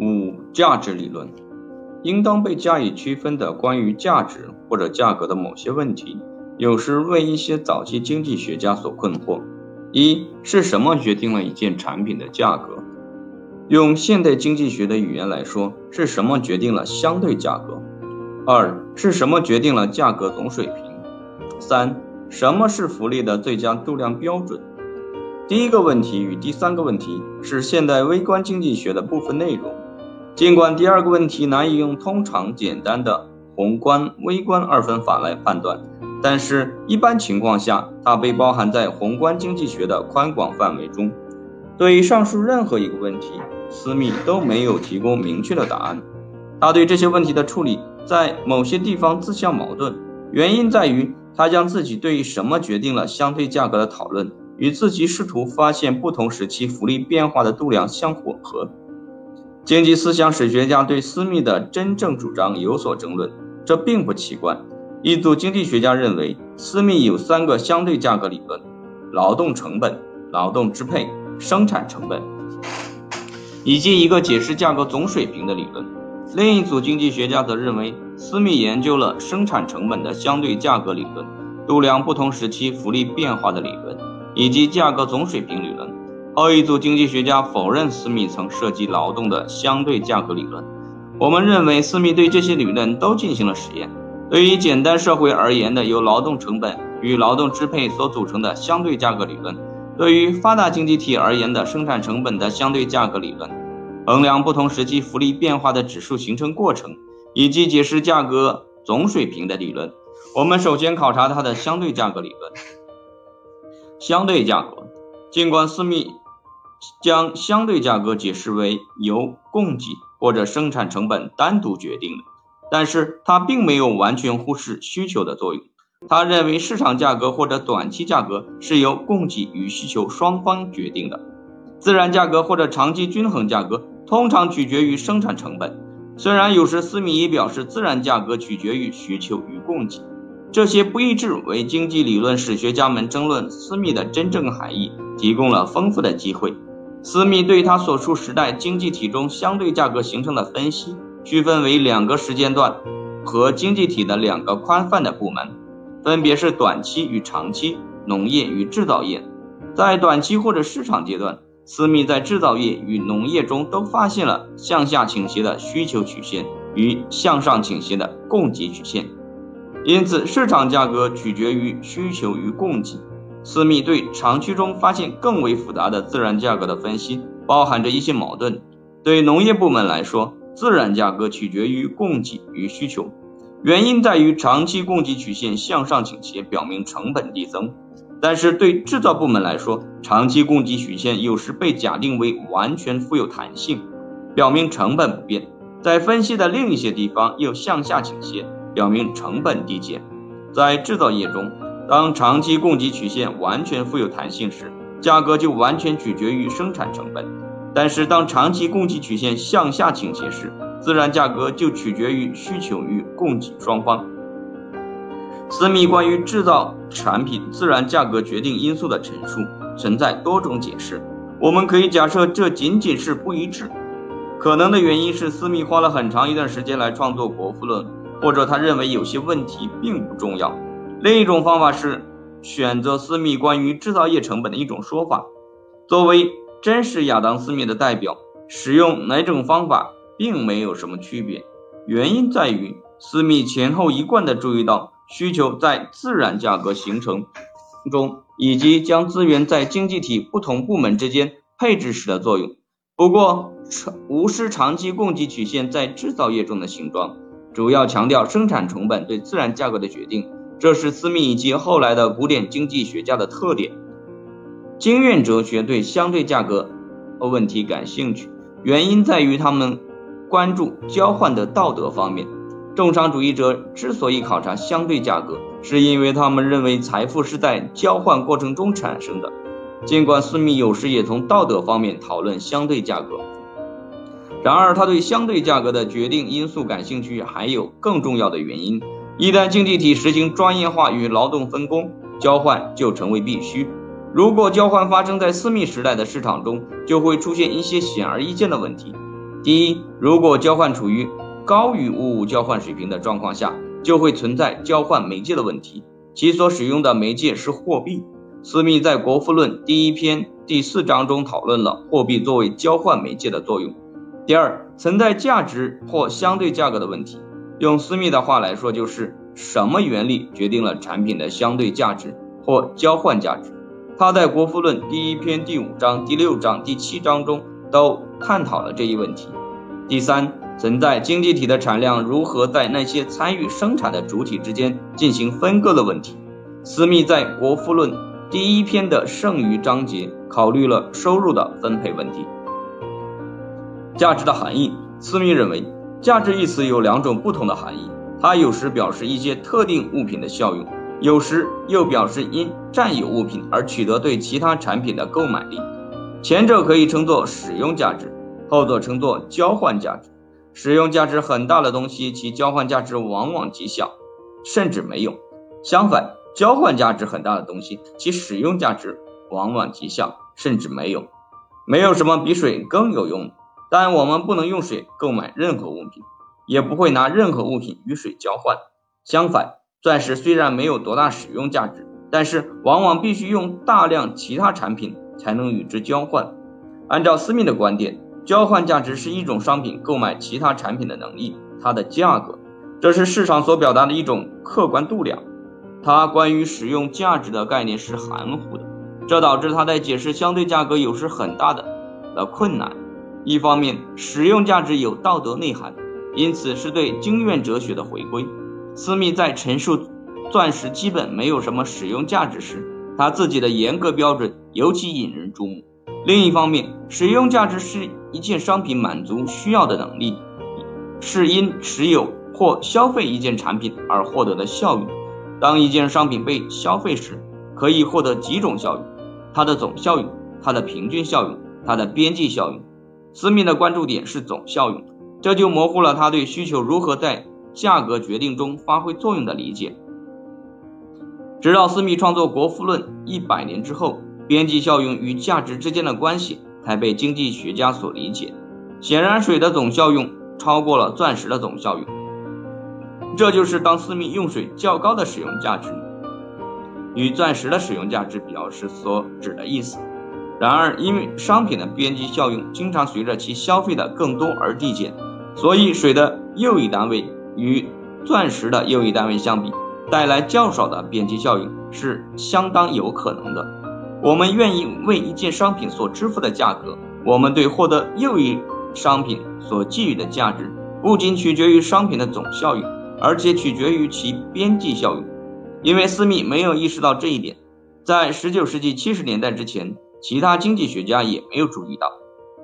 五、价值理论，应当被加以区分的关于价值或者价格的某些问题，有时为一些早期经济学家所困惑。一是什么决定了一件产品的价格？用现代经济学的语言来说，是什么决定了相对价格？二是什么决定了价格总水平？三什么是福利的最佳度量标准？第一个问题与第三个问题是现代微观经济学的部分内容。尽管第二个问题难以用通常简单的宏观、微观二分法来判断，但是一般情况下，它被包含在宏观经济学的宽广范围中。对于上述任何一个问题，斯密都没有提供明确的答案。他对这些问题的处理在某些地方自相矛盾，原因在于他将自己对于什么决定了相对价格的讨论与自己试图发现不同时期福利变化的度量相混合。经济思想史学家对斯密的真正主张有所争论，这并不奇怪。一组经济学家认为，斯密有三个相对价格理论：劳动成本、劳动支配、生产成本，以及一个解释价格总水平的理论。另一组经济学家则认为，斯密研究了生产成本的相对价格理论、度量不同时期福利变化的理论，以及价格总水平理论。后一组经济学家否认斯密曾涉及劳动的相对价格理论。我们认为斯密对这些理论都进行了实验。对于简单社会而言的由劳动成本与劳动支配所组成的相对价格理论，对于发达经济体而言的生产成本的相对价格理论，衡量不同时期福利变化的指数形成过程，以及解释价格总水平的理论。我们首先考察它的相对价格理论。相对价格，尽管斯密。将相对价格解释为由供给或者生产成本单独决定的，但是他并没有完全忽视需求的作用。他认为市场价格或者短期价格是由供给与需求双方决定的，自然价格或者长期均衡价格通常取决于生产成本。虽然有时斯密也表示自然价格取决于需求与供给，这些不一致为经济理论史学家们争论斯密的真正含义提供了丰富的机会。斯密对他所处时代经济体中相对价格形成的分析，区分为两个时间段和经济体的两个宽泛的部门，分别是短期与长期、农业与制造业。在短期或者市场阶段，斯密在制造业与农业中都发现了向下倾斜的需求曲线与向上倾斜的供给曲线，因此市场价格取决于需求与供给。斯密对长期中发现更为复杂的自然价格的分析包含着一些矛盾。对农业部门来说，自然价格取决于供给与需求，原因在于长期供给曲线向上倾斜，表明成本递增；但是对制造部门来说，长期供给曲线有时被假定为完全富有弹性，表明成本不变。在分析的另一些地方又向下倾斜，表明成本递减。在制造业中。当长期供给曲线完全富有弹性时，价格就完全取决于生产成本；但是当长期供给曲线向下倾斜时，自然价格就取决于需求与供给双方。斯密关于制造产品自然价格决定因素的陈述存在多种解释。我们可以假设这仅仅是不一致，可能的原因是斯密花了很长一段时间来创作《国富论》，或者他认为有些问题并不重要。另一种方法是选择斯密关于制造业成本的一种说法。作为真实亚当·斯密的代表，使用哪种方法并没有什么区别。原因在于斯密前后一贯地注意到需求在自然价格形成中，以及将资源在经济体不同部门之间配置时的作用。不过，无视长期供给曲线在制造业中的形状，主要强调生产成本对自然价格的决定。这是斯密以及后来的古典经济学家的特点。经验哲学对相对价格问题感兴趣，原因在于他们关注交换的道德方面。重商主义者之所以考察相对价格，是因为他们认为财富是在交换过程中产生的。尽管斯密有时也从道德方面讨论相对价格，然而他对相对价格的决定因素感兴趣还有更重要的原因。一旦经济体实行专业化与劳动分工，交换就成为必须。如果交换发生在私密时代的市场中，就会出现一些显而易见的问题。第一，如果交换处于高于物物交换水平的状况下，就会存在交换媒介的问题，其所使用的媒介是货币。斯密在《国富论》第一篇第四章中讨论了货币作为交换媒介的作用。第二，存在价值或相对价格的问题。用斯密的话来说，就是什么原理决定了产品的相对价值或交换价值？他在《国富论》第一篇第五章、第六章、第七章中都探讨了这一问题。第三，存在经济体的产量如何在那些参与生产的主体之间进行分割的问题。斯密在《国富论》第一篇的剩余章节考虑了收入的分配问题。价值的含义，斯密认为。价值一词有两种不同的含义，它有时表示一些特定物品的效用，有时又表示因占有物品而取得对其他产品的购买力。前者可以称作使用价值，后者称作交换价值。使用价值很大的东西，其交换价值往往极小，甚至没有；相反，交换价值很大的东西，其使用价值往往极小，甚至没有。没有什么比水更有用。但我们不能用水购买任何物品，也不会拿任何物品与水交换。相反，钻石虽然没有多大使用价值，但是往往必须用大量其他产品才能与之交换。按照斯密的观点，交换价值是一种商品购买其他产品的能力，它的价格，这是市场所表达的一种客观度量。他关于使用价值的概念是含糊的，这导致他在解释相对价格有时很大的的困难。一方面，使用价值有道德内涵，因此是对经验哲学的回归。斯密在陈述钻石基本没有什么使用价值时，他自己的严格标准尤其引人注目。另一方面，使用价值是一件商品满足需要的能力，是因持有或消费一件产品而获得的效用。当一件商品被消费时，可以获得几种效用：它的总效用、它的平均效用、它的边际效用。斯密的关注点是总效用，这就模糊了他对需求如何在价格决定中发挥作用的理解。直到斯密创作《国富论》一百年之后，边际效用与价值之间的关系才被经济学家所理解。显然，水的总效用超过了钻石的总效用，这就是当斯密用水较高的使用价值与钻石的使用价值表示所指的意思。然而，因为商品的边际效用经常随着其消费的更多而递减，所以水的又一单位与钻石的又一单位相比，带来较少的边际效应是相当有可能的。我们愿意为一件商品所支付的价格，我们对获得又一商品所给予的价值，不仅取决于商品的总效应，而且取决于其边际效应。因为斯密没有意识到这一点，在19世纪70年代之前。其他经济学家也没有注意到，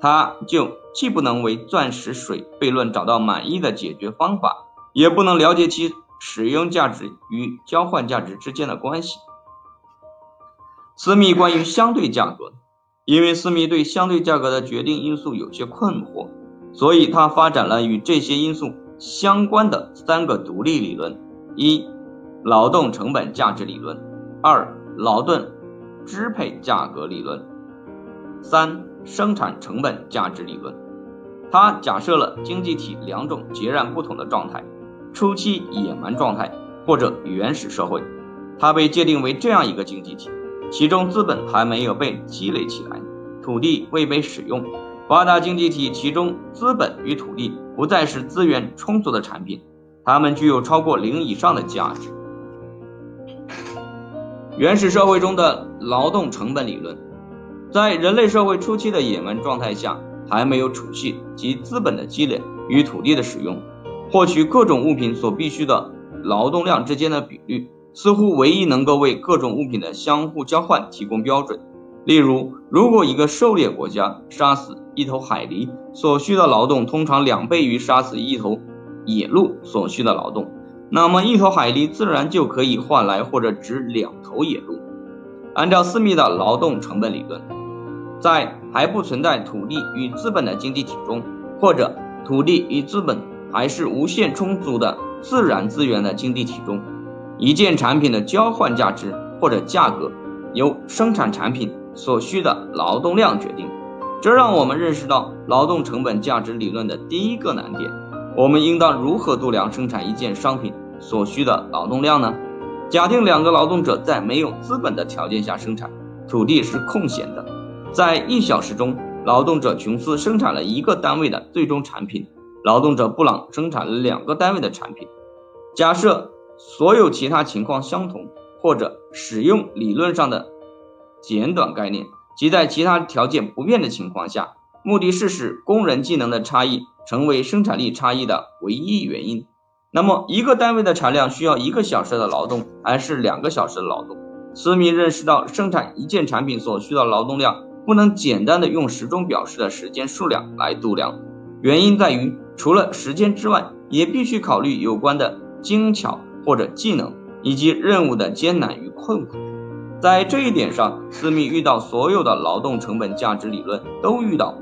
他就既不能为钻石水悖论找到满意的解决方法，也不能了解其使用价值与交换价值之间的关系。斯密关于相对价格，因为斯密对相对价格的决定因素有些困惑，所以他发展了与这些因素相关的三个独立理论：一、劳动成本价值理论；二、劳动。支配价格理论，三生产成本价值理论。它假设了经济体两种截然不同的状态：初期野蛮状态或者原始社会。它被界定为这样一个经济体，其中资本还没有被积累起来，土地未被使用。发达经济体其中资本与土地不再是资源充足的产品，它们具有超过零以上的价值。原始社会中的劳动成本理论，在人类社会初期的野蛮状态下，还没有储蓄及资本的积累与土地的使用，获取各种物品所必需的劳动量之间的比率，似乎唯一能够为各种物品的相互交换提供标准。例如，如果一个狩猎国家杀死一头海狸所需的劳动，通常两倍于杀死一头野鹿所需的劳动。那么，一头海狸自然就可以换来或者值两头野鹿。按照斯密的劳动成本理论，在还不存在土地与资本的经济体中，或者土地与资本还是无限充足的自然资源的经济体中，一件产品的交换价值或者价格由生产产品所需的劳动量决定。这让我们认识到劳动成本价值理论的第一个难点：我们应当如何度量生产一件商品所需的劳动量呢？假定两个劳动者在没有资本的条件下生产，土地是空闲的，在一小时中，劳动者琼斯生产了一个单位的最终产品，劳动者布朗生产了两个单位的产品。假设所有其他情况相同，或者使用理论上的简短概念，即在其他条件不变的情况下，目的是使工人技能的差异成为生产力差异的唯一原因。那么，一个单位的产量需要一个小时的劳动，还是两个小时的劳动？斯密认识到，生产一件产品所需的劳动量不能简单的用时钟表示的时间数量来度量。原因在于，除了时间之外，也必须考虑有关的精巧或者技能，以及任务的艰难与困苦。在这一点上，斯密遇到所有的劳动成本价值理论都遇到，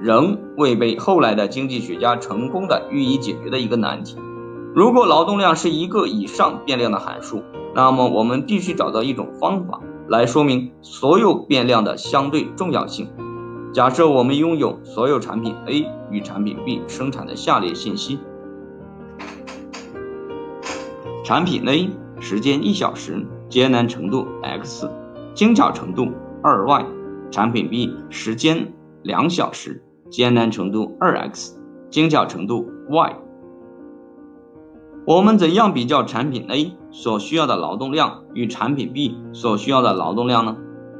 仍未被后来的经济学家成功的予以解决的一个难题。如果劳动量是一个以上变量的函数，那么我们必须找到一种方法来说明所有变量的相对重要性。假设我们拥有所有产品 A 与产品 B 生产的下列信息：产品 A 时间一小时，艰难程度 x，精巧程度二 y；产品 B 时间两小时，艰难程度二 x，精巧程度 y。我们怎样比较产品 A 所需要的劳动量与产品 B 所需要的劳动量呢？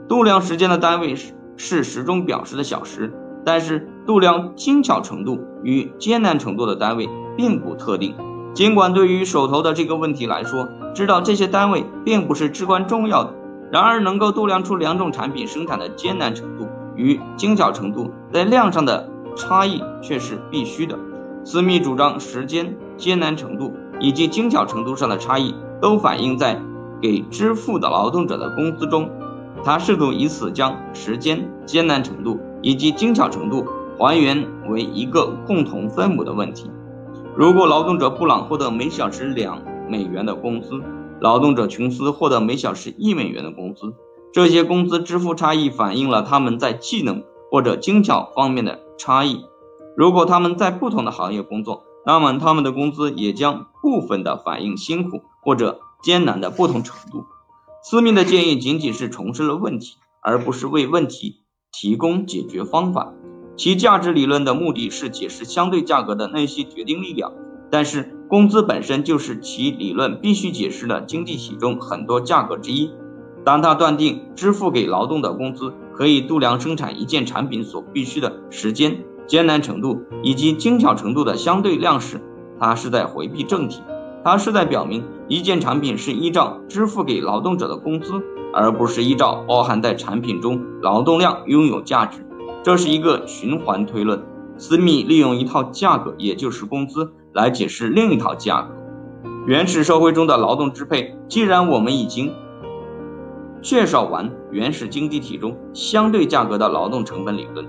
度量时间的单位是是时钟表示的小时，但是度量精巧程度与艰难程度的单位并不特定。尽管对于手头的这个问题来说，知道这些单位并不是至关重要的，然而能够度量出两种产品生产的艰难程度与精巧程度在量上的差异却是必须的。私密主张时间艰难程度。以及精巧程度上的差异都反映在给支付的劳动者的工资中。他试图以此将时间、艰难程度以及精巧程度还原为一个共同分母的问题。如果劳动者布朗获得每小时两美元的工资，劳动者琼斯获得每小时一美元的工资，这些工资支付差异反映了他们在技能或者精巧方面的差异。如果他们在不同的行业工作，那么他们的工资也将部分的反映辛苦或者艰难的不同程度。斯密的建议仅仅是重申了问题，而不是为问题提供解决方法。其价值理论的目的是解释相对价格的那些决定力量，但是工资本身就是其理论必须解释的经济体中很多价格之一。当他断定支付给劳动的工资可以度量生产一件产品所必需的时间。艰难程度以及精巧程度的相对量时，它是在回避正题。它是在表明一件产品是依照支付给劳动者的工资，而不是依照包含在产品中劳动量拥有价值。这是一个循环推论。斯密利用一套价格，也就是工资，来解释另一套价格。原始社会中的劳动支配，既然我们已经介绍完原始经济体中相对价格的劳动成本理论。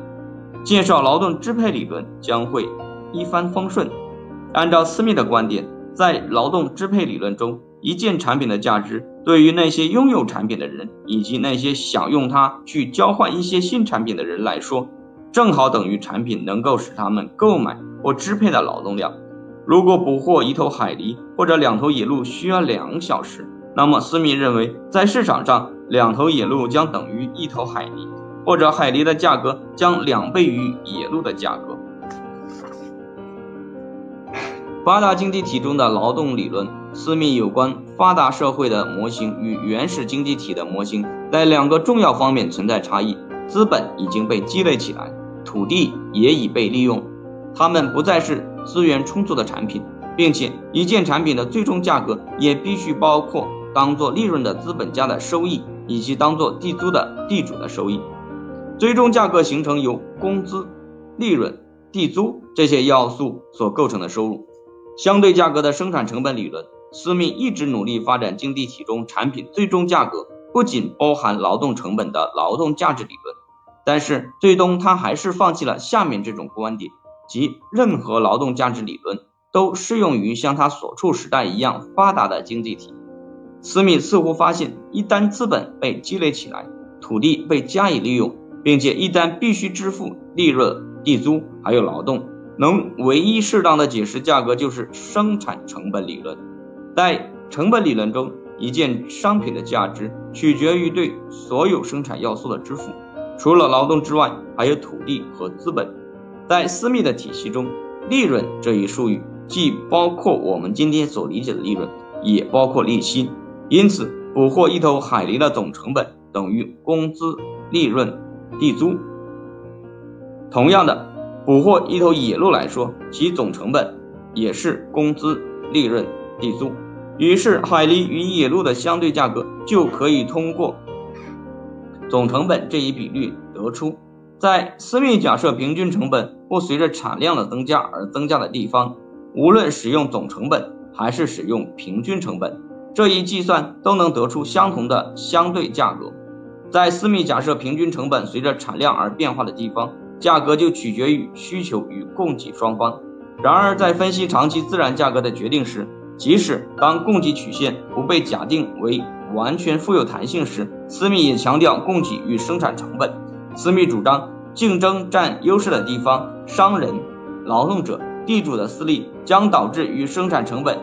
介绍劳动支配理论将会一帆风顺。按照斯密的观点，在劳动支配理论中，一件产品的价值对于那些拥有产品的人以及那些想用它去交换一些新产品的人来说，正好等于产品能够使他们购买或支配的劳动量。如果捕获一头海狸或者两头野鹿需要两小时，那么斯密认为，在市场上，两头野鹿将等于一头海狸。或者海狸的价格将两倍于野鹿的价格。发达经济体中的劳动理论，私密有关发达社会的模型与原始经济体的模型在两个重要方面存在差异：资本已经被积累起来，土地也已被利用，它们不再是资源充足的产品，并且一件产品的最终价格也必须包括当做利润的资本家的收益，以及当做地租的地主的收益。最终价格形成由工资、利润、地租这些要素所构成的收入。相对价格的生产成本理论，斯密一直努力发展经济体中产品最终价格不仅包含劳动成本的劳动价值理论，但是最终他还是放弃了下面这种观点，即任何劳动价值理论都适用于像他所处时代一样发达的经济体。斯密似乎发现，一旦资本被积累起来，土地被加以利用。并且一旦必须支付利润、地租还有劳动，能唯一适当的解释价格就是生产成本理论。在成本理论中，一件商品的价值取决于对所有生产要素的支付，除了劳动之外，还有土地和资本。在私密的体系中，利润这一术语既包括我们今天所理解的利润，也包括利息。因此，捕获一头海狸的总成本等于工资、利润、地租。同样的，捕获一头野鹿来说，其总成本也是工资、利润、地租。于是，海狸与野鹿的相对价格就可以通过总成本这一比率得出。在私密假设平均成本不随着产量的增加而增加的地方，无论使用总成本还是使用平均成本，这一计算都能得出相同的相对价格。在私密假设平均成本随着产量而变化的地方，价格就取决于需求与供给双方。然而，在分析长期自然价格的决定时，即使当供给曲线不被假定为完全富有弹性时，私密也强调供给与生产成本。私密主张。竞争占优势的地方，商人、劳动者、地主的私利将导致与生产成本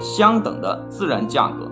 相等的自然价格。